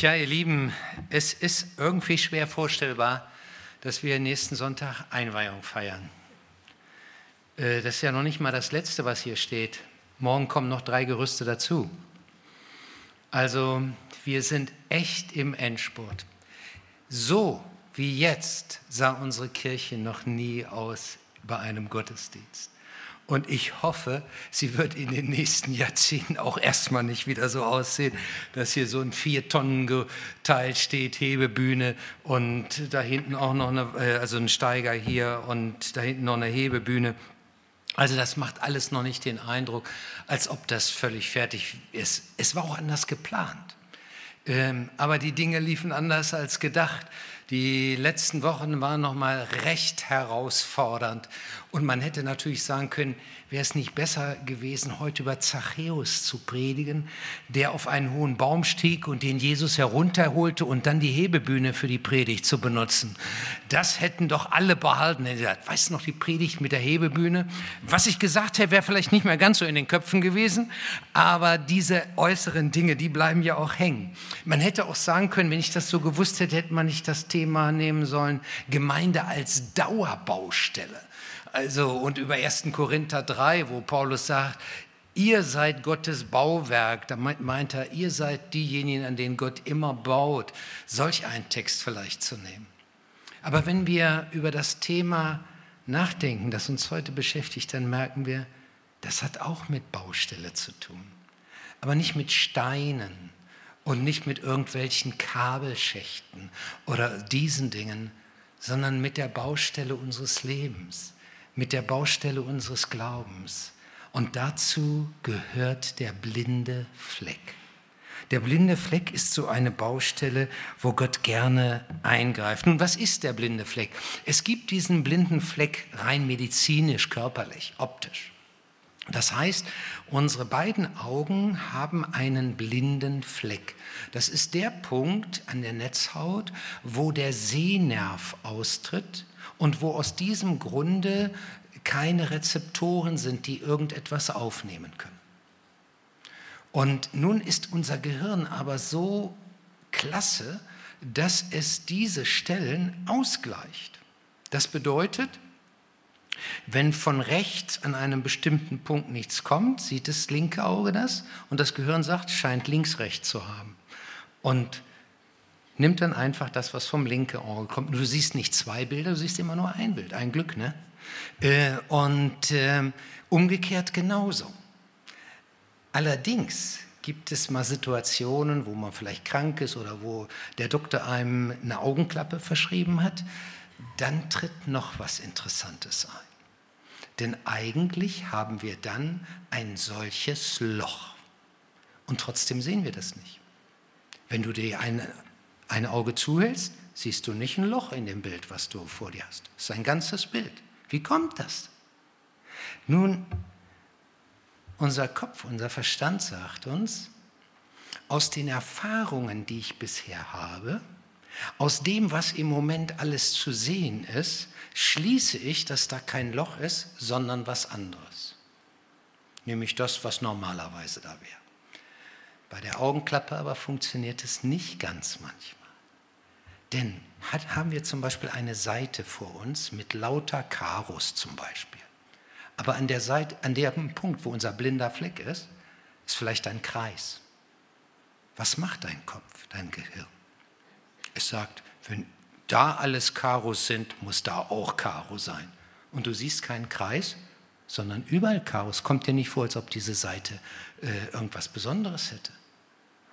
Tja, ihr Lieben, es ist irgendwie schwer vorstellbar, dass wir nächsten Sonntag Einweihung feiern. Äh, das ist ja noch nicht mal das Letzte, was hier steht. Morgen kommen noch drei Gerüste dazu. Also wir sind echt im Endspurt. So wie jetzt sah unsere Kirche noch nie aus bei einem Gottesdienst. Und ich hoffe, sie wird in den nächsten Jahrzehnten auch erstmal nicht wieder so aussehen, dass hier so ein Vier-Tonnen-Teil steht, Hebebühne und da hinten auch noch eine, äh, also ein Steiger hier und da hinten noch eine Hebebühne. Also das macht alles noch nicht den Eindruck, als ob das völlig fertig ist. Es war auch anders geplant. Ähm, aber die Dinge liefen anders als gedacht. Die letzten Wochen waren noch mal recht herausfordernd. Und man hätte natürlich sagen können, wäre es nicht besser gewesen, heute über Zachäus zu predigen, der auf einen hohen Baum stieg und den Jesus herunterholte und dann die Hebebühne für die Predigt zu benutzen. Das hätten doch alle behalten. Weißt du noch die Predigt mit der Hebebühne? Was ich gesagt hätte, wäre vielleicht nicht mehr ganz so in den Köpfen gewesen, aber diese äußeren Dinge, die bleiben ja auch hängen. Man hätte auch sagen können, wenn ich das so gewusst hätte, hätte man nicht das Thema nehmen sollen, Gemeinde als Dauerbaustelle. Also, und über 1. Korinther 3, wo Paulus sagt, ihr seid Gottes Bauwerk, da meint er, ihr seid diejenigen, an denen Gott immer baut, solch einen Text vielleicht zu nehmen. Aber wenn wir über das Thema nachdenken, das uns heute beschäftigt, dann merken wir, das hat auch mit Baustelle zu tun. Aber nicht mit Steinen und nicht mit irgendwelchen Kabelschächten oder diesen Dingen, sondern mit der Baustelle unseres Lebens mit der Baustelle unseres Glaubens. Und dazu gehört der blinde Fleck. Der blinde Fleck ist so eine Baustelle, wo Gott gerne eingreift. Nun, was ist der blinde Fleck? Es gibt diesen blinden Fleck rein medizinisch, körperlich, optisch. Das heißt, unsere beiden Augen haben einen blinden Fleck. Das ist der Punkt an der Netzhaut, wo der Sehnerv austritt und wo aus diesem Grunde keine Rezeptoren sind, die irgendetwas aufnehmen können. Und nun ist unser Gehirn aber so klasse, dass es diese Stellen ausgleicht. Das bedeutet, wenn von rechts an einem bestimmten Punkt nichts kommt, sieht das linke Auge das und das Gehirn sagt, scheint links rechts zu haben. Und nimmt dann einfach das, was vom linken Auge kommt. Du siehst nicht zwei Bilder, du siehst immer nur ein Bild. Ein Glück, ne? Äh, und ähm, umgekehrt genauso. Allerdings gibt es mal Situationen, wo man vielleicht krank ist oder wo der Doktor einem eine Augenklappe verschrieben hat, dann tritt noch was Interessantes ein. Denn eigentlich haben wir dann ein solches Loch. Und trotzdem sehen wir das nicht. Wenn du dir ein, ein Auge zuhältst, siehst du nicht ein Loch in dem Bild, was du vor dir hast. Es ist ein ganzes Bild. Wie kommt das? Nun, unser Kopf, unser Verstand sagt uns, aus den Erfahrungen, die ich bisher habe, aus dem, was im Moment alles zu sehen ist, schließe ich, dass da kein Loch ist, sondern was anderes. Nämlich das, was normalerweise da wäre. Bei der Augenklappe aber funktioniert es nicht ganz manchmal. Denn hat, haben wir zum Beispiel eine Seite vor uns mit lauter Karos zum Beispiel. Aber an der Seite, an dem Punkt, wo unser blinder Fleck ist, ist vielleicht ein Kreis. Was macht dein Kopf, dein Gehirn? Es sagt, wenn da alles Karos sind, muss da auch Karo sein. Und du siehst keinen Kreis, sondern überall Karos. Kommt dir nicht vor, als ob diese Seite äh, irgendwas Besonderes hätte.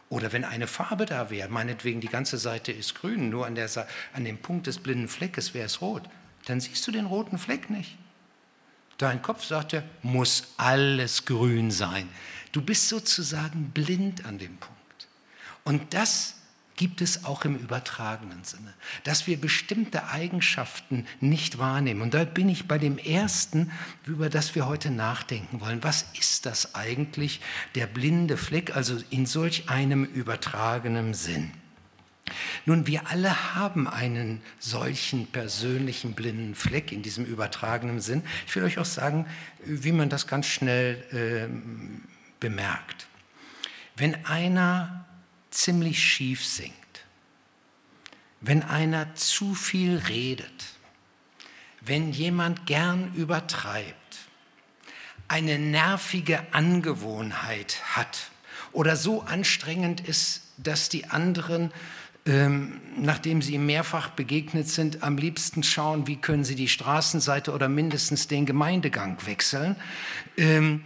Oder wenn eine Farbe da wäre, meinetwegen die ganze Seite ist grün, nur an, der, an dem Punkt des blinden Fleckes wäre es rot, dann siehst du den roten Fleck nicht. Dein Kopf sagt ja, muss alles grün sein. Du bist sozusagen blind an dem Punkt. Und das gibt es auch im übertragenen Sinne, dass wir bestimmte Eigenschaften nicht wahrnehmen. Und da bin ich bei dem ersten, über das wir heute nachdenken wollen. Was ist das eigentlich, der blinde Fleck, also in solch einem übertragenen Sinn? Nun, wir alle haben einen solchen persönlichen blinden Fleck in diesem übertragenen Sinn. Ich will euch auch sagen, wie man das ganz schnell äh, bemerkt. Wenn einer ziemlich schief singt, wenn einer zu viel redet, wenn jemand gern übertreibt, eine nervige Angewohnheit hat oder so anstrengend ist, dass die anderen, ähm, nachdem sie ihm mehrfach begegnet sind, am liebsten schauen, wie können sie die Straßenseite oder mindestens den Gemeindegang wechseln. Ähm,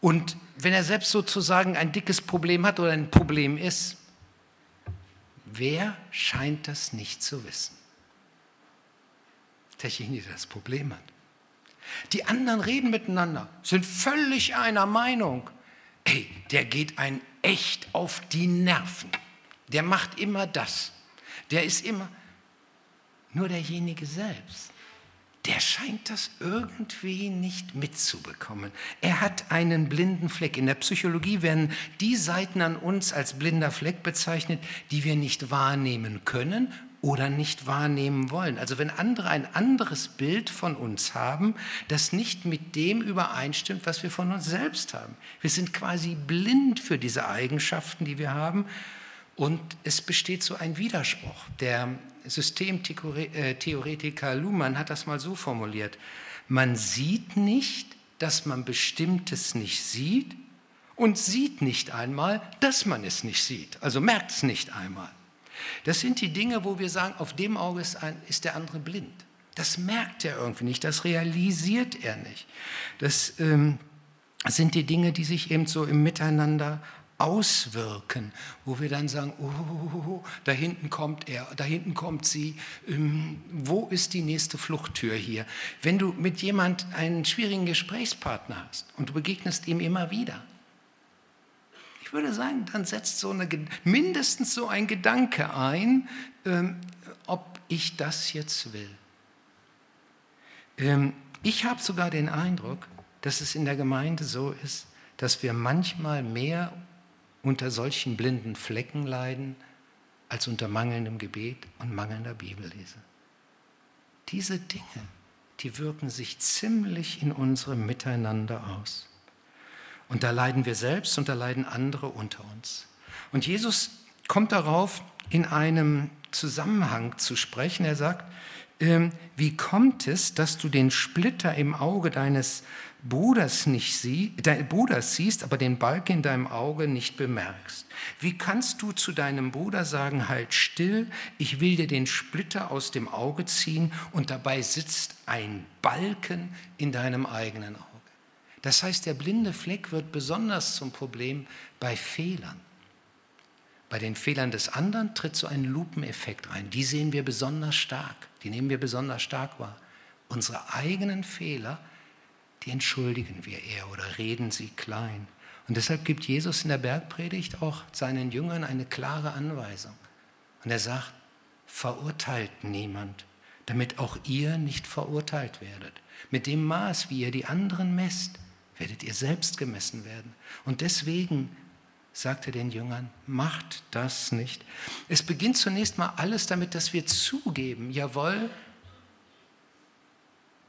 und wenn er selbst sozusagen ein dickes Problem hat oder ein Problem ist, wer scheint das nicht zu wissen? Derjenige, der das Problem hat. Die anderen reden miteinander, sind völlig einer Meinung. Ey, der geht einen echt auf die Nerven. Der macht immer das. Der ist immer nur derjenige selbst der scheint das irgendwie nicht mitzubekommen. Er hat einen blinden Fleck. In der Psychologie werden die Seiten an uns als blinder Fleck bezeichnet, die wir nicht wahrnehmen können oder nicht wahrnehmen wollen. Also wenn andere ein anderes Bild von uns haben, das nicht mit dem übereinstimmt, was wir von uns selbst haben. Wir sind quasi blind für diese Eigenschaften, die wir haben. Und es besteht so ein Widerspruch. Der Systemtheoretiker Luhmann hat das mal so formuliert. Man sieht nicht, dass man Bestimmtes nicht sieht und sieht nicht einmal, dass man es nicht sieht. Also merkt es nicht einmal. Das sind die Dinge, wo wir sagen, auf dem Auge ist, ein, ist der andere blind. Das merkt er irgendwie nicht, das realisiert er nicht. Das ähm, sind die Dinge, die sich eben so im Miteinander auswirken, wo wir dann sagen, oh, da hinten kommt er, da hinten kommt sie, ähm, wo ist die nächste Fluchttür hier? Wenn du mit jemand einen schwierigen Gesprächspartner hast und du begegnest ihm immer wieder, ich würde sagen, dann setzt so eine, mindestens so ein Gedanke ein, ähm, ob ich das jetzt will. Ähm, ich habe sogar den Eindruck, dass es in der Gemeinde so ist, dass wir manchmal mehr unter solchen blinden Flecken leiden, als unter mangelndem Gebet und mangelnder Bibellese. Diese Dinge, die wirken sich ziemlich in unserem Miteinander aus. Und da leiden wir selbst und da leiden andere unter uns. Und Jesus kommt darauf, in einem Zusammenhang zu sprechen. Er sagt, wie kommt es, dass du den Splitter im Auge deines Bruders nicht sie, dein Bruders siehst, aber den Balken in deinem Auge nicht bemerkst? Wie kannst du zu deinem Bruder sagen, halt still, ich will dir den Splitter aus dem Auge ziehen und dabei sitzt ein Balken in deinem eigenen Auge? Das heißt, der blinde Fleck wird besonders zum Problem bei Fehlern. Bei den Fehlern des anderen tritt so ein Lupeneffekt ein. Die sehen wir besonders stark, die nehmen wir besonders stark wahr. Unsere eigenen Fehler die entschuldigen wir eher oder reden sie klein. Und deshalb gibt Jesus in der Bergpredigt auch seinen Jüngern eine klare Anweisung. Und er sagt, verurteilt niemand, damit auch ihr nicht verurteilt werdet. Mit dem Maß, wie ihr die anderen messt, werdet ihr selbst gemessen werden. Und deswegen sagt er den Jüngern, macht das nicht. Es beginnt zunächst mal alles damit, dass wir zugeben, jawohl,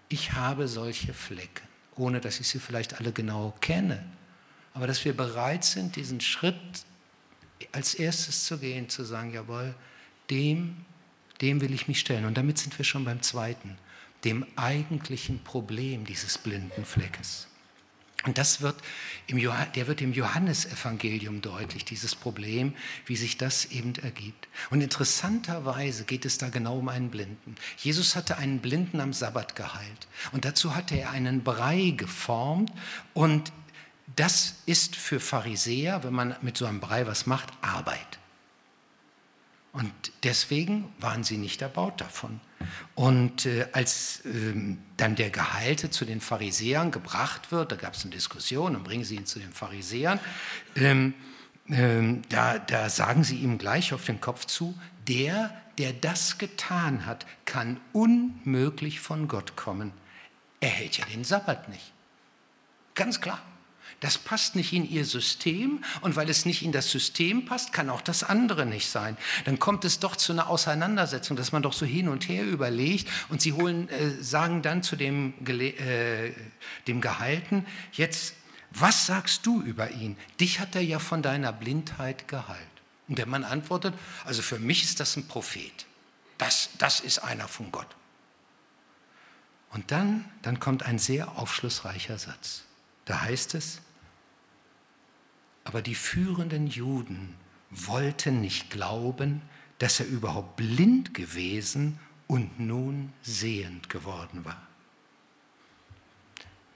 ich habe solche Flecken ohne dass ich sie vielleicht alle genau kenne. Aber dass wir bereit sind, diesen Schritt als erstes zu gehen, zu sagen, jawohl, dem, dem will ich mich stellen. Und damit sind wir schon beim zweiten, dem eigentlichen Problem dieses blinden Fleckes. Und das wird im, der wird im Johannesevangelium deutlich, dieses Problem, wie sich das eben ergibt. Und interessanterweise geht es da genau um einen Blinden. Jesus hatte einen Blinden am Sabbat geheilt. Und dazu hatte er einen Brei geformt. Und das ist für Pharisäer, wenn man mit so einem Brei was macht, Arbeit. Und deswegen waren sie nicht erbaut davon. Und äh, als ähm, dann der Geheilte zu den Pharisäern gebracht wird, da gab es eine Diskussion, und bringen sie ihn zu den Pharisäern, ähm, ähm, da, da sagen sie ihm gleich auf den Kopf zu, der, der das getan hat, kann unmöglich von Gott kommen. Er hält ja den Sabbat nicht. Ganz klar. Das passt nicht in ihr System und weil es nicht in das System passt, kann auch das andere nicht sein. Dann kommt es doch zu einer Auseinandersetzung, dass man doch so hin und her überlegt und sie holen, äh, sagen dann zu dem, äh, dem Gehalten, jetzt, was sagst du über ihn? Dich hat er ja von deiner Blindheit geheilt. Und der Mann antwortet, also für mich ist das ein Prophet. Das, das ist einer von Gott. Und dann, dann kommt ein sehr aufschlussreicher Satz. Da heißt es, aber die führenden Juden wollten nicht glauben, dass er überhaupt blind gewesen und nun sehend geworden war.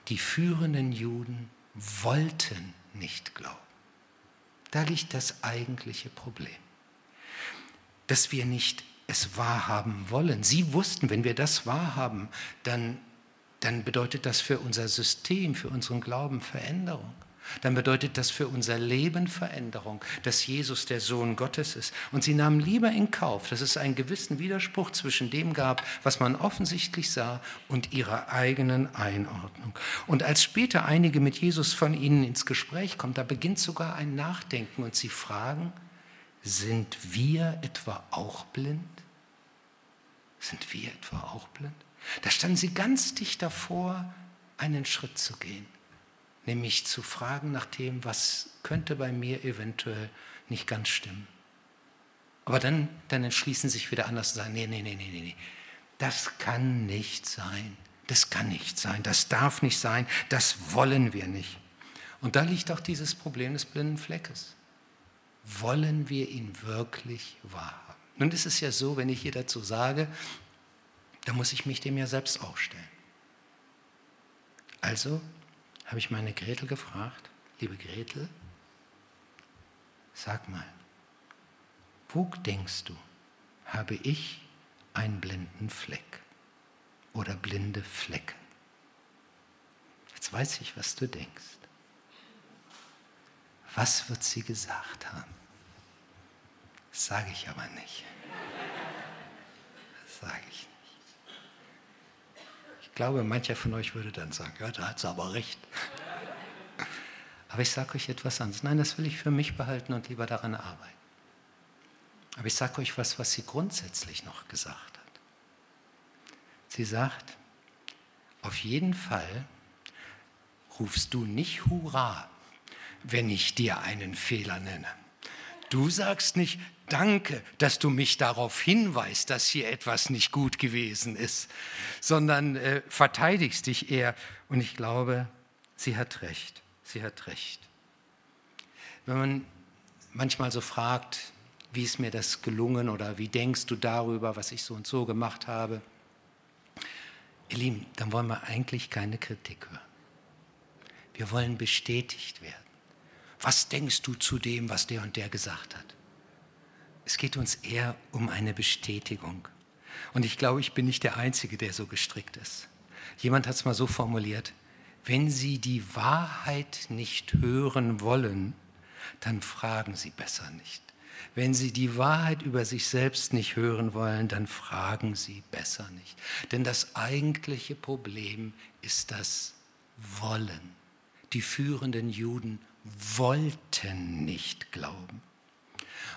Die führenden Juden wollten nicht glauben. Da liegt das eigentliche Problem. Dass wir nicht es wahrhaben wollen. Sie wussten, wenn wir das wahrhaben, dann, dann bedeutet das für unser System, für unseren Glauben Veränderung dann bedeutet das für unser Leben Veränderung, dass Jesus der Sohn Gottes ist. Und sie nahmen lieber in Kauf, dass es einen gewissen Widerspruch zwischen dem gab, was man offensichtlich sah, und ihrer eigenen Einordnung. Und als später einige mit Jesus von ihnen ins Gespräch kommen, da beginnt sogar ein Nachdenken und sie fragen, sind wir etwa auch blind? Sind wir etwa auch blind? Da standen sie ganz dicht davor, einen Schritt zu gehen nämlich zu fragen nach dem, was könnte bei mir eventuell nicht ganz stimmen. Aber dann, dann entschließen sich wieder anders und sagen, nee, nee, nee, nee, nee, das kann nicht sein. Das kann nicht sein, das darf nicht sein, das wollen wir nicht. Und da liegt auch dieses Problem des blinden Fleckes. Wollen wir ihn wirklich wahrhaben? Nun ist es ja so, wenn ich hier dazu sage, dann muss ich mich dem ja selbst auch stellen. Also habe ich meine Gretel gefragt, liebe Gretel, sag mal, wo denkst du, habe ich einen blinden Fleck oder blinde Flecken? Jetzt weiß ich, was du denkst. Was wird sie gesagt haben? Das sage ich aber nicht. Das sage ich nicht. Ich glaube, mancher von euch würde dann sagen, ja, da hat sie aber recht. Aber ich sage euch etwas anderes. Nein, das will ich für mich behalten und lieber daran arbeiten. Aber ich sage euch was, was sie grundsätzlich noch gesagt hat. Sie sagt, auf jeden Fall rufst du nicht Hurra, wenn ich dir einen Fehler nenne. Du sagst nicht, danke, dass du mich darauf hinweist, dass hier etwas nicht gut gewesen ist, sondern äh, verteidigst dich eher. Und ich glaube, sie hat recht. Sie hat recht. Wenn man manchmal so fragt, wie ist mir das gelungen oder wie denkst du darüber, was ich so und so gemacht habe, ihr Lieben, dann wollen wir eigentlich keine Kritik hören. Wir wollen bestätigt werden. Was denkst du zu dem, was der und der gesagt hat? Es geht uns eher um eine Bestätigung. Und ich glaube, ich bin nicht der Einzige, der so gestrickt ist. Jemand hat es mal so formuliert, wenn Sie die Wahrheit nicht hören wollen, dann fragen Sie besser nicht. Wenn Sie die Wahrheit über sich selbst nicht hören wollen, dann fragen Sie besser nicht. Denn das eigentliche Problem ist das Wollen. Die führenden Juden wollten nicht glauben.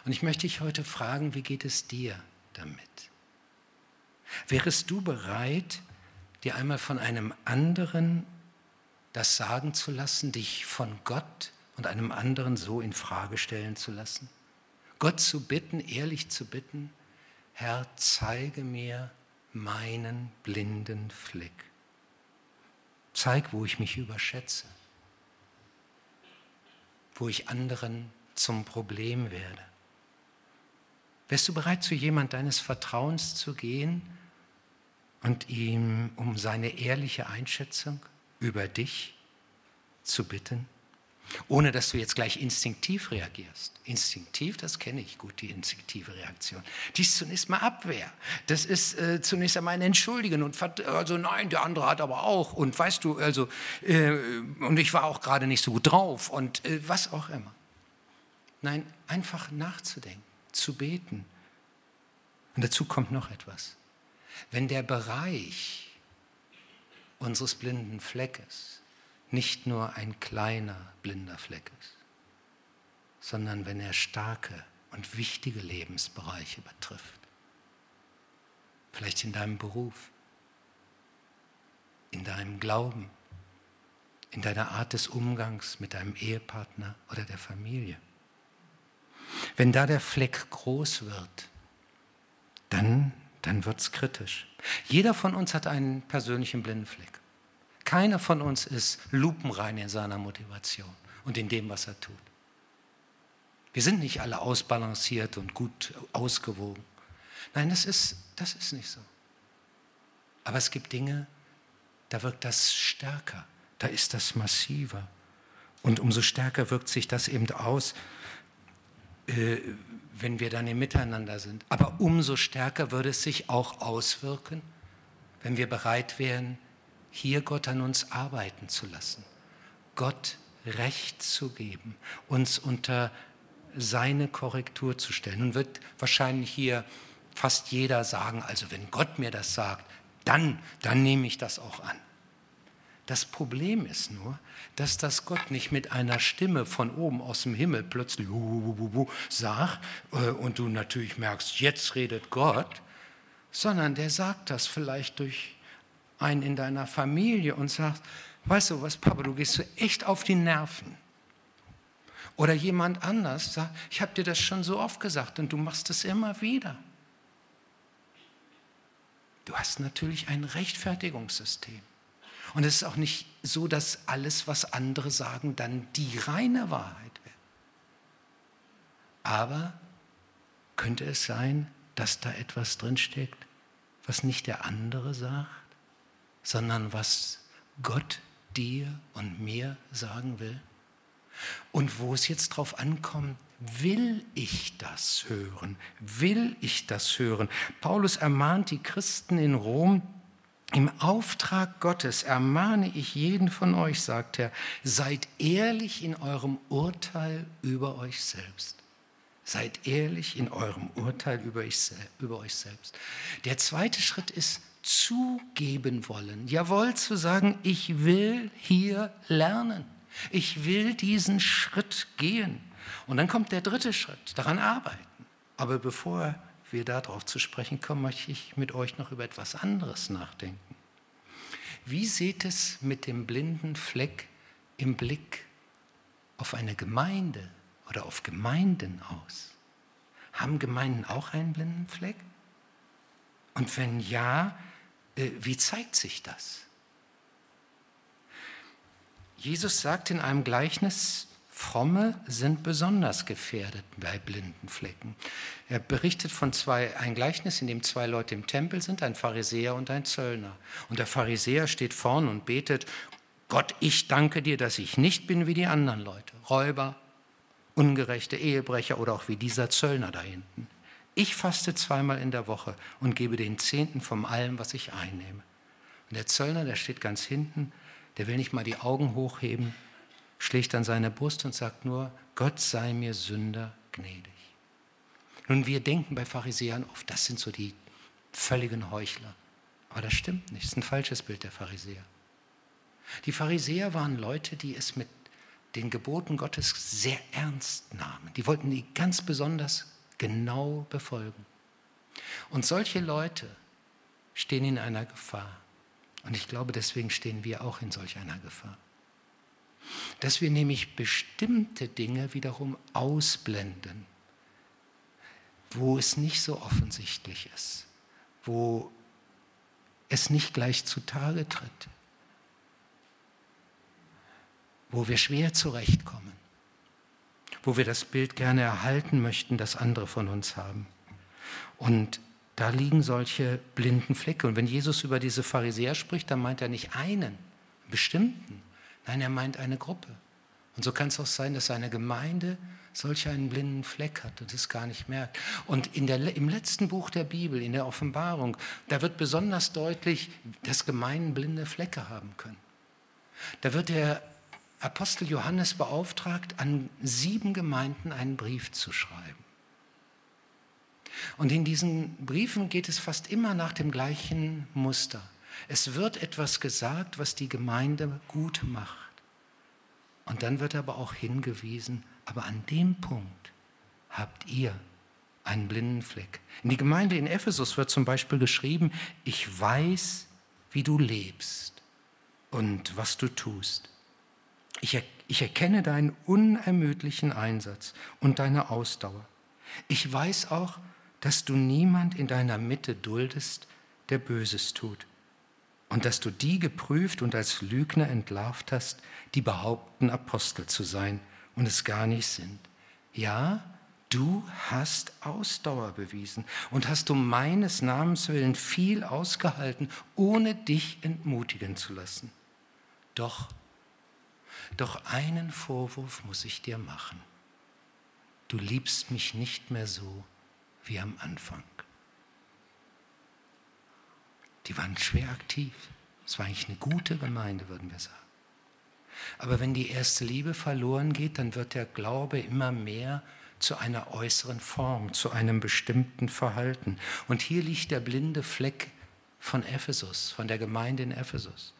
Und ich möchte dich heute fragen, wie geht es dir damit? Wärest du bereit, dir einmal von einem anderen das sagen zu lassen, dich von Gott und einem anderen so in Frage stellen zu lassen? Gott zu bitten, ehrlich zu bitten, Herr, zeige mir meinen blinden Fleck. Zeig, wo ich mich überschätze wo ich anderen zum Problem werde? Wärst du bereit, zu jemand deines Vertrauens zu gehen und ihm um seine ehrliche Einschätzung über dich zu bitten? Ohne dass du jetzt gleich instinktiv reagierst. Instinktiv, das kenne ich gut, die instinktive Reaktion. Die ist zunächst mal Abwehr. Das ist äh, zunächst einmal ein Entschuldigen und also nein, der andere hat aber auch und weißt du, also äh, und ich war auch gerade nicht so gut drauf und äh, was auch immer. Nein, einfach nachzudenken, zu beten. Und dazu kommt noch etwas. Wenn der Bereich unseres blinden Fleckes nicht nur ein kleiner blinder Fleck ist, sondern wenn er starke und wichtige Lebensbereiche betrifft. Vielleicht in deinem Beruf, in deinem Glauben, in deiner Art des Umgangs mit deinem Ehepartner oder der Familie. Wenn da der Fleck groß wird, dann, dann wird es kritisch. Jeder von uns hat einen persönlichen blinden Fleck. Keiner von uns ist lupenrein in seiner Motivation und in dem, was er tut. Wir sind nicht alle ausbalanciert und gut ausgewogen. Nein, das ist, das ist nicht so. Aber es gibt Dinge, da wirkt das stärker, da ist das massiver. Und umso stärker wirkt sich das eben aus, äh, wenn wir dann im Miteinander sind. Aber umso stärker würde es sich auch auswirken, wenn wir bereit wären, hier Gott an uns arbeiten zu lassen, Gott Recht zu geben, uns unter seine Korrektur zu stellen. Nun wird wahrscheinlich hier fast jeder sagen, also wenn Gott mir das sagt, dann, dann nehme ich das auch an. Das Problem ist nur, dass das Gott nicht mit einer Stimme von oben aus dem Himmel plötzlich sagt äh, und du natürlich merkst, jetzt redet Gott, sondern der sagt das vielleicht durch einen in deiner Familie und sagt, weißt du was, Papa, du gehst so echt auf die Nerven. Oder jemand anders sagt, ich habe dir das schon so oft gesagt und du machst es immer wieder. Du hast natürlich ein Rechtfertigungssystem. Und es ist auch nicht so, dass alles, was andere sagen, dann die reine Wahrheit wird. Aber könnte es sein, dass da etwas drinsteckt, was nicht der andere sagt, sondern was Gott dir und mir sagen will? Und wo es jetzt drauf ankommt, will ich das hören? Will ich das hören? Paulus ermahnt die Christen in Rom, im Auftrag Gottes ermahne ich jeden von euch, sagt er, seid ehrlich in eurem Urteil über euch selbst. Seid ehrlich in eurem Urteil über euch, über euch selbst. Der zweite Schritt ist zugeben wollen. Jawohl, zu sagen, ich will hier lernen. Ich will diesen Schritt gehen. Und dann kommt der dritte Schritt, daran arbeiten. Aber bevor wir darauf zu sprechen kommen, möchte ich mit euch noch über etwas anderes nachdenken. Wie sieht es mit dem blinden Fleck im Blick auf eine Gemeinde oder auf Gemeinden aus? Haben Gemeinden auch einen blinden Fleck? Und wenn ja, äh, wie zeigt sich das? Jesus sagt in einem Gleichnis, Fromme sind besonders gefährdet bei blinden Flecken. Er berichtet von zwei, ein Gleichnis, in dem zwei Leute im Tempel sind, ein Pharisäer und ein Zöllner. Und der Pharisäer steht vorn und betet, Gott, ich danke dir, dass ich nicht bin wie die anderen Leute, Räuber, ungerechte Ehebrecher oder auch wie dieser Zöllner da hinten. Ich faste zweimal in der Woche und gebe den Zehnten von allem, was ich einnehme. Und der Zöllner, der steht ganz hinten der will nicht mal die Augen hochheben, schlägt an seine Brust und sagt nur, Gott sei mir Sünder gnädig. Nun, wir denken bei Pharisäern oft, das sind so die völligen Heuchler. Aber das stimmt nicht, das ist ein falsches Bild der Pharisäer. Die Pharisäer waren Leute, die es mit den Geboten Gottes sehr ernst nahmen. Die wollten die ganz besonders genau befolgen. Und solche Leute stehen in einer Gefahr. Und ich glaube, deswegen stehen wir auch in solch einer Gefahr. Dass wir nämlich bestimmte Dinge wiederum ausblenden, wo es nicht so offensichtlich ist, wo es nicht gleich zutage tritt, wo wir schwer zurechtkommen, wo wir das Bild gerne erhalten möchten, das andere von uns haben. Und da liegen solche blinden Flecke. Und wenn Jesus über diese Pharisäer spricht, dann meint er nicht einen, bestimmten. Nein, er meint eine Gruppe. Und so kann es auch sein, dass eine Gemeinde solch einen blinden Fleck hat und es gar nicht merkt. Und in der, im letzten Buch der Bibel, in der Offenbarung, da wird besonders deutlich, dass Gemeinden blinde Flecke haben können. Da wird der Apostel Johannes beauftragt, an sieben Gemeinden einen Brief zu schreiben. Und in diesen Briefen geht es fast immer nach dem gleichen Muster. Es wird etwas gesagt, was die Gemeinde gut macht. Und dann wird aber auch hingewiesen, aber an dem Punkt habt ihr einen blinden Fleck. In die Gemeinde in Ephesus wird zum Beispiel geschrieben, ich weiß, wie du lebst und was du tust. Ich, Ich erkenne deinen unermüdlichen Einsatz und deine Ausdauer. Ich weiß auch, dass du niemand in deiner Mitte duldest, der Böses tut. Und dass du die geprüft und als Lügner entlarvt hast, die behaupten, Apostel zu sein und es gar nicht sind. Ja, du hast Ausdauer bewiesen und hast um meines Namens willen viel ausgehalten, ohne dich entmutigen zu lassen. Doch, doch einen Vorwurf muss ich dir machen. Du liebst mich nicht mehr so wie am Anfang. Die waren schwer aktiv. Es war eigentlich eine gute Gemeinde, würden wir sagen. Aber wenn die erste Liebe verloren geht, dann wird der Glaube immer mehr zu einer äußeren Form, zu einem bestimmten Verhalten. Und hier liegt der blinde Fleck von Ephesus, von der Gemeinde in Ephesus.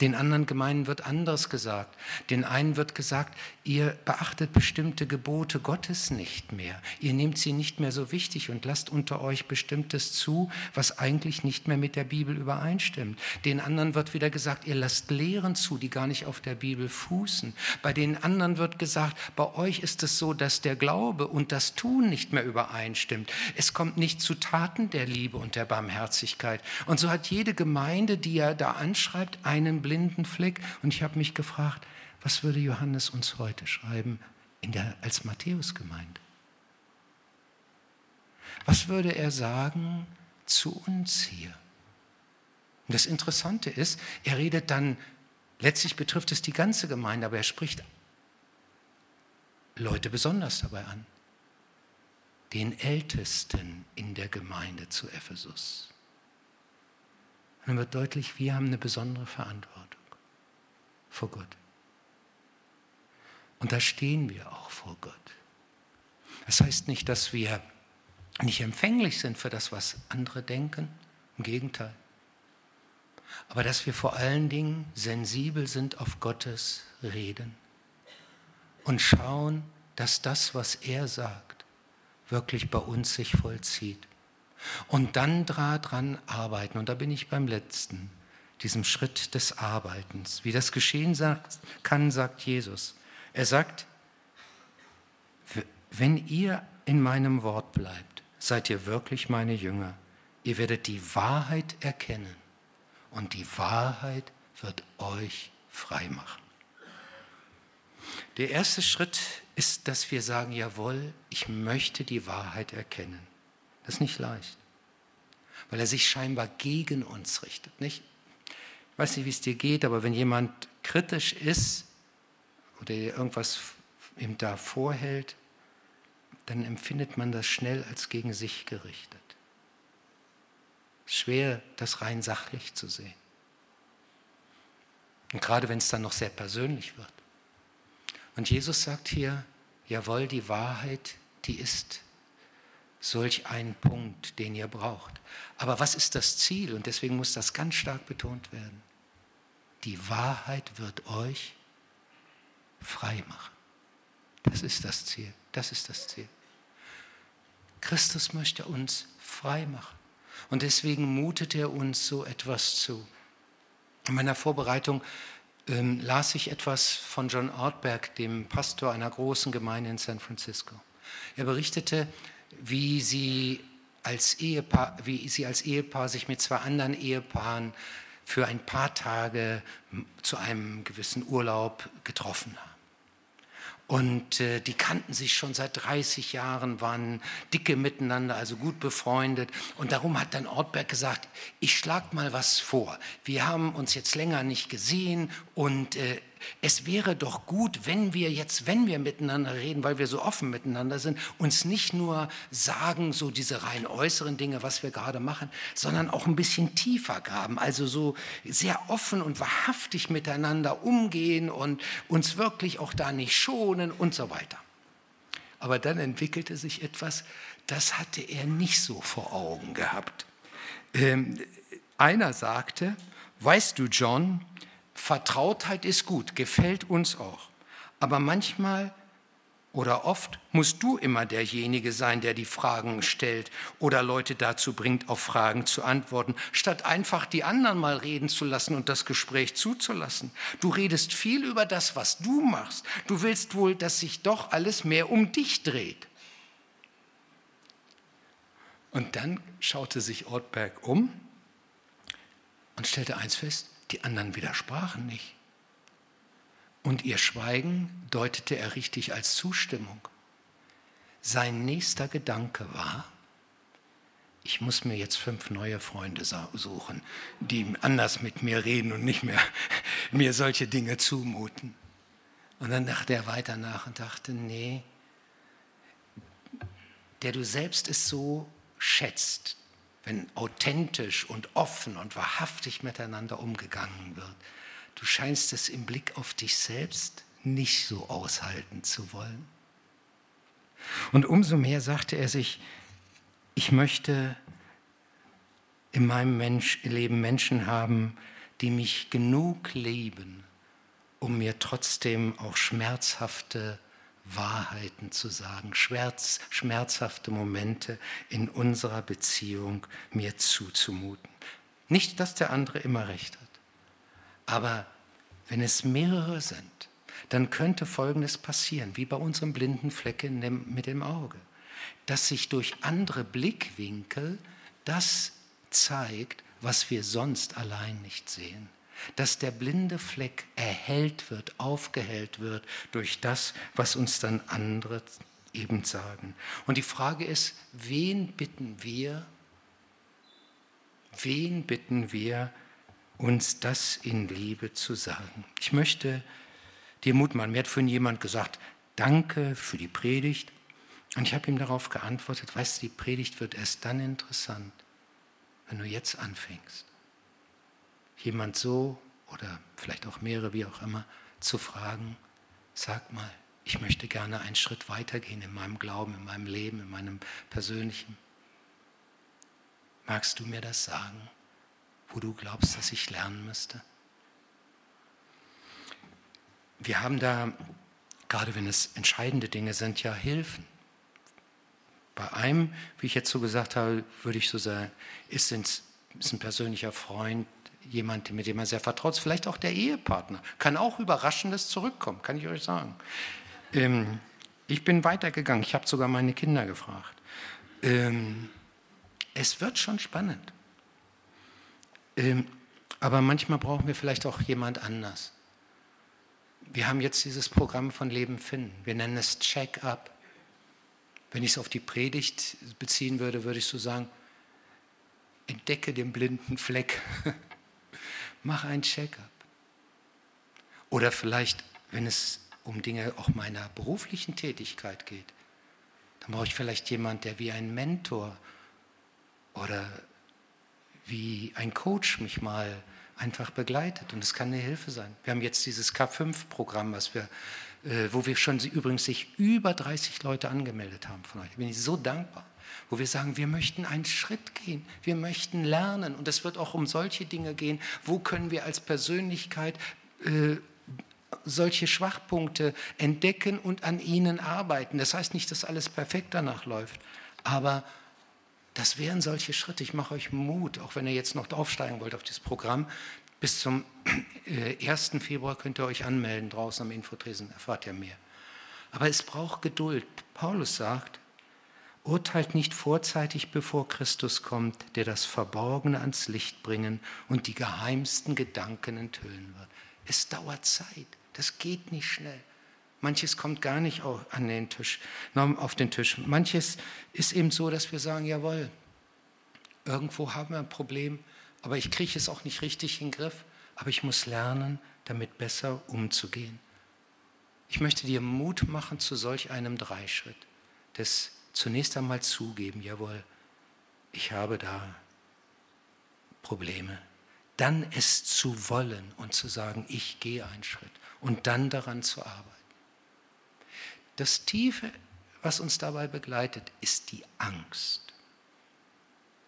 Den anderen Gemeinden wird anders gesagt. Den einen wird gesagt, ihr beachtet bestimmte Gebote Gottes nicht mehr. Ihr nehmt sie nicht mehr so wichtig und lasst unter euch bestimmtes zu, was eigentlich nicht mehr mit der Bibel übereinstimmt. Den anderen wird wieder gesagt, ihr lasst Lehren zu, die gar nicht auf der Bibel fußen. Bei den anderen wird gesagt, bei euch ist es so, dass der Glaube und das Tun nicht mehr übereinstimmt. Es kommt nicht zu Taten der Liebe und der Barmherzigkeit. Und so hat jede Gemeinde, die er da anschreibt, einen blinden Fleck. Und ich habe mich gefragt, was würde Johannes uns heute schreiben in der, als Matthäusgemeinde? Was würde er sagen zu uns hier? Und das Interessante ist, er redet dann, letztlich betrifft es die ganze Gemeinde, aber er spricht Leute besonders dabei an. Den Ältesten in der Gemeinde zu Ephesus. Und dann wird deutlich, wir haben eine besondere Verantwortung vor Gott. Und da stehen wir auch vor Gott. Das heißt nicht, dass wir nicht empfänglich sind für das, was andere denken. Im Gegenteil. Aber dass wir vor allen Dingen sensibel sind auf Gottes Reden und schauen, dass das, was er sagt, wirklich bei uns sich vollzieht. Und dann dran arbeiten. Und da bin ich beim letzten, diesem Schritt des Arbeitens. Wie das geschehen kann, sagt Jesus. Er sagt, wenn ihr in meinem Wort bleibt, seid ihr wirklich meine Jünger. Ihr werdet die Wahrheit erkennen und die Wahrheit wird euch frei machen. Der erste Schritt ist, dass wir sagen, jawohl, ich möchte die Wahrheit erkennen. Das ist nicht leicht, weil er sich scheinbar gegen uns richtet. Nicht? Ich weiß nicht, wie es dir geht, aber wenn jemand kritisch ist oder irgendwas ihm da vorhält, dann empfindet man das schnell als gegen sich gerichtet. Schwer, das rein sachlich zu sehen. Und gerade wenn es dann noch sehr persönlich wird. Und Jesus sagt hier, jawohl, die Wahrheit, die ist solch ein Punkt, den ihr braucht. Aber was ist das Ziel? Und deswegen muss das ganz stark betont werden. Die Wahrheit wird euch frei machen. Das ist das Ziel. Das ist das Ziel. Christus möchte uns frei machen. Und deswegen mutet er uns so etwas zu. In meiner Vorbereitung ähm, las ich etwas von John Ortberg, dem Pastor einer großen Gemeinde in San Francisco. Er berichtete, wie sie als Ehepaar, wie sie als Ehepaar sich mit zwei anderen Ehepaaren für ein paar Tage zu einem gewissen Urlaub getroffen haben. Und äh, die kannten sich schon seit 30 Jahren, waren dicke miteinander, also gut befreundet. Und darum hat dann Ortberg gesagt, ich schlag mal was vor. Wir haben uns jetzt länger nicht gesehen und äh, es wäre doch gut, wenn wir jetzt, wenn wir miteinander reden, weil wir so offen miteinander sind, uns nicht nur sagen, so diese rein äußeren Dinge, was wir gerade machen, sondern auch ein bisschen tiefer graben, also so sehr offen und wahrhaftig miteinander umgehen und uns wirklich auch da nicht schonen und so weiter. Aber dann entwickelte sich etwas, das hatte er nicht so vor Augen gehabt. Ähm, einer sagte, weißt du, John, Vertrautheit ist gut, gefällt uns auch. Aber manchmal oder oft musst du immer derjenige sein, der die Fragen stellt oder Leute dazu bringt, auf Fragen zu antworten, statt einfach die anderen mal reden zu lassen und das Gespräch zuzulassen. Du redest viel über das, was du machst. Du willst wohl, dass sich doch alles mehr um dich dreht. Und dann schaute sich Ortberg um und stellte eins fest, die anderen widersprachen nicht. Und ihr Schweigen deutete er richtig als Zustimmung. Sein nächster Gedanke war, ich muss mir jetzt fünf neue Freunde suchen, die anders mit mir reden und nicht mehr mir solche Dinge zumuten. Und dann dachte er weiter nach und dachte, nee, der du selbst es so schätzt, wenn authentisch und offen und wahrhaftig miteinander umgegangen wird, Du scheinst es im Blick auf dich selbst nicht so aushalten zu wollen. Und umso mehr sagte er sich, ich möchte in meinem Mensch, Leben Menschen haben, die mich genug lieben, um mir trotzdem auch schmerzhafte Wahrheiten zu sagen, Schmerz, schmerzhafte Momente in unserer Beziehung mir zuzumuten. Nicht, dass der andere immer recht hat. Aber wenn es mehrere sind, dann könnte Folgendes passieren, wie bei unserem blinden Fleck mit dem Auge, dass sich durch andere Blickwinkel das zeigt, was wir sonst allein nicht sehen. Dass der blinde Fleck erhellt wird, aufgehellt wird durch das, was uns dann andere eben sagen. Und die Frage ist, wen bitten wir, wen bitten wir, uns das in Liebe zu sagen. Ich möchte dir Mut machen. Mir hat vorhin jemand gesagt, danke für die Predigt. Und ich habe ihm darauf geantwortet, weißt du, die Predigt wird erst dann interessant, wenn du jetzt anfängst. Jemand so oder vielleicht auch mehrere, wie auch immer, zu fragen, sag mal, ich möchte gerne einen Schritt weitergehen in meinem Glauben, in meinem Leben, in meinem persönlichen. Magst du mir das sagen? wo du glaubst, dass ich lernen müsste? Wir haben da, gerade wenn es entscheidende Dinge sind, ja Hilfen. Bei einem, wie ich jetzt so gesagt habe, würde ich so sagen, ist, ist ein persönlicher Freund, jemand, mit dem man sehr vertraut ist, vielleicht auch der Ehepartner. Kann auch Überraschendes zurückkommen, kann ich euch sagen. Ähm, ich bin weitergegangen, ich habe sogar meine Kinder gefragt. Ähm, es wird schon spannend. Ähm, aber manchmal brauchen wir vielleicht auch jemand anders. Wir haben jetzt dieses Programm von Leben finden. Wir nennen es Check-up. Wenn ich es auf die Predigt beziehen würde, würde ich so sagen, entdecke den blinden Fleck. Mach ein Check-up. Oder vielleicht, wenn es um Dinge auch meiner beruflichen Tätigkeit geht, dann brauche ich vielleicht jemanden, der wie ein Mentor oder wie ein Coach mich mal einfach begleitet. Und es kann eine Hilfe sein. Wir haben jetzt dieses K5-Programm, was wir, äh, wo wir schon übrigens sich über 30 Leute angemeldet haben von euch. Da bin ich so dankbar. Wo wir sagen, wir möchten einen Schritt gehen, wir möchten lernen. Und es wird auch um solche Dinge gehen. Wo können wir als Persönlichkeit äh, solche Schwachpunkte entdecken und an ihnen arbeiten? Das heißt nicht, dass alles perfekt danach läuft, aber das wären solche Schritte. Ich mache euch Mut, auch wenn ihr jetzt noch aufsteigen wollt auf das Programm. Bis zum 1. Äh, Februar könnt ihr euch anmelden draußen am Infotresen, erfahrt ihr mehr. Aber es braucht Geduld. Paulus sagt, urteilt nicht vorzeitig, bevor Christus kommt, der das Verborgene ans Licht bringen und die geheimsten Gedanken enthüllen wird. Es dauert Zeit. Das geht nicht schnell. Manches kommt gar nicht an den Tisch, auf den Tisch. Manches ist eben so, dass wir sagen, jawohl, irgendwo haben wir ein Problem, aber ich kriege es auch nicht richtig in den Griff, aber ich muss lernen, damit besser umzugehen. Ich möchte dir Mut machen zu solch einem Dreischritt. Das zunächst einmal zugeben, jawohl, ich habe da Probleme. Dann es zu wollen und zu sagen, ich gehe einen Schritt und dann daran zu arbeiten. Das Tiefe, was uns dabei begleitet, ist die Angst.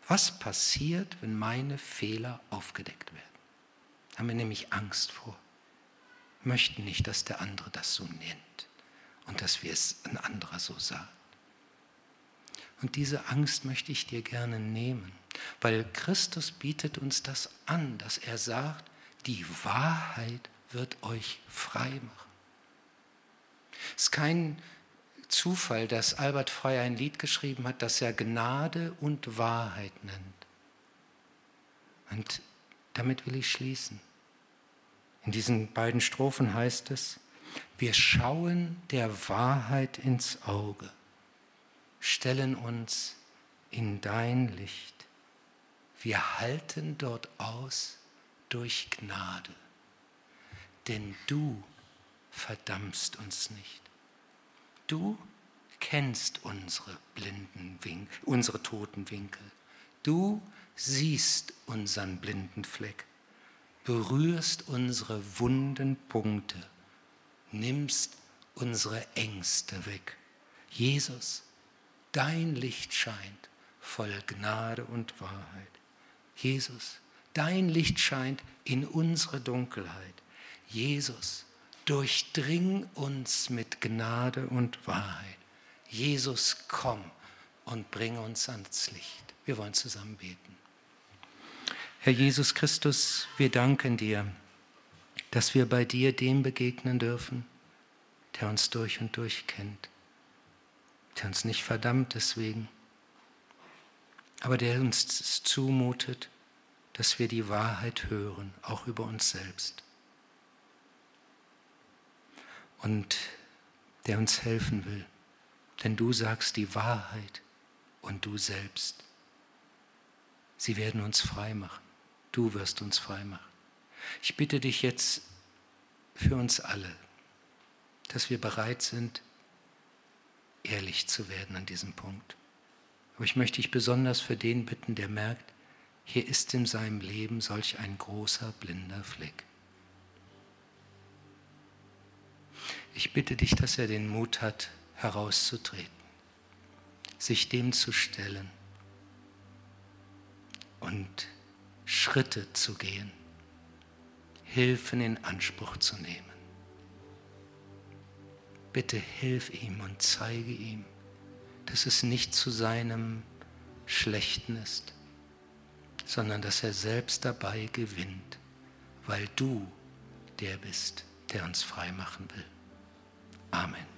Was passiert, wenn meine Fehler aufgedeckt werden? Haben wir nämlich Angst vor. Möchten nicht, dass der andere das so nennt. und dass wir es ein anderer so sagt. Und diese Angst möchte ich dir gerne nehmen, weil Christus bietet uns das an, dass er sagt, die Wahrheit wird euch frei machen. Es ist kein Zufall, dass Albert Frey ein Lied geschrieben hat, das er Gnade und Wahrheit nennt. Und damit will ich schließen. In diesen beiden Strophen heißt es, wir schauen der Wahrheit ins Auge, stellen uns in dein Licht. Wir halten dort aus durch Gnade, denn du verdammst uns nicht. Du kennst unsere blinden Winkel, unsere toten Winkel. Du siehst unseren blinden Fleck, berührst unsere wunden Punkte, nimmst unsere Ängste weg. Jesus, dein Licht scheint voll Gnade und Wahrheit. Jesus, dein Licht scheint in unsere Dunkelheit. Jesus, durchdring uns mit Gnade und Wahrheit. Jesus, komm und bring uns ans Licht. Wir wollen zusammen beten. Herr Jesus Christus, wir danken dir, dass wir bei dir dem begegnen dürfen, der uns durch und durch kennt, der uns nicht verdammt deswegen, aber der uns zumutet, dass wir die Wahrheit hören, auch über uns selbst und der uns helfen will. Denn du sagst die Wahrheit und du selbst. Sie werden uns frei machen. Du wirst uns frei machen. Ich bitte dich jetzt für uns alle, dass wir bereit sind, ehrlich zu werden an diesem Punkt. Aber ich möchte dich besonders für den bitten, der merkt, hier ist in seinem Leben solch ein großer blinder Fleck. Ich bitte dich, dass er den Mut hat, herauszutreten, sich dem zu stellen und Schritte zu gehen, Hilfen in Anspruch zu nehmen. Bitte hilf ihm und zeige ihm, dass es nicht zu seinem Schlechten ist, sondern dass er selbst dabei gewinnt, weil du der bist, der uns frei machen will. Amen.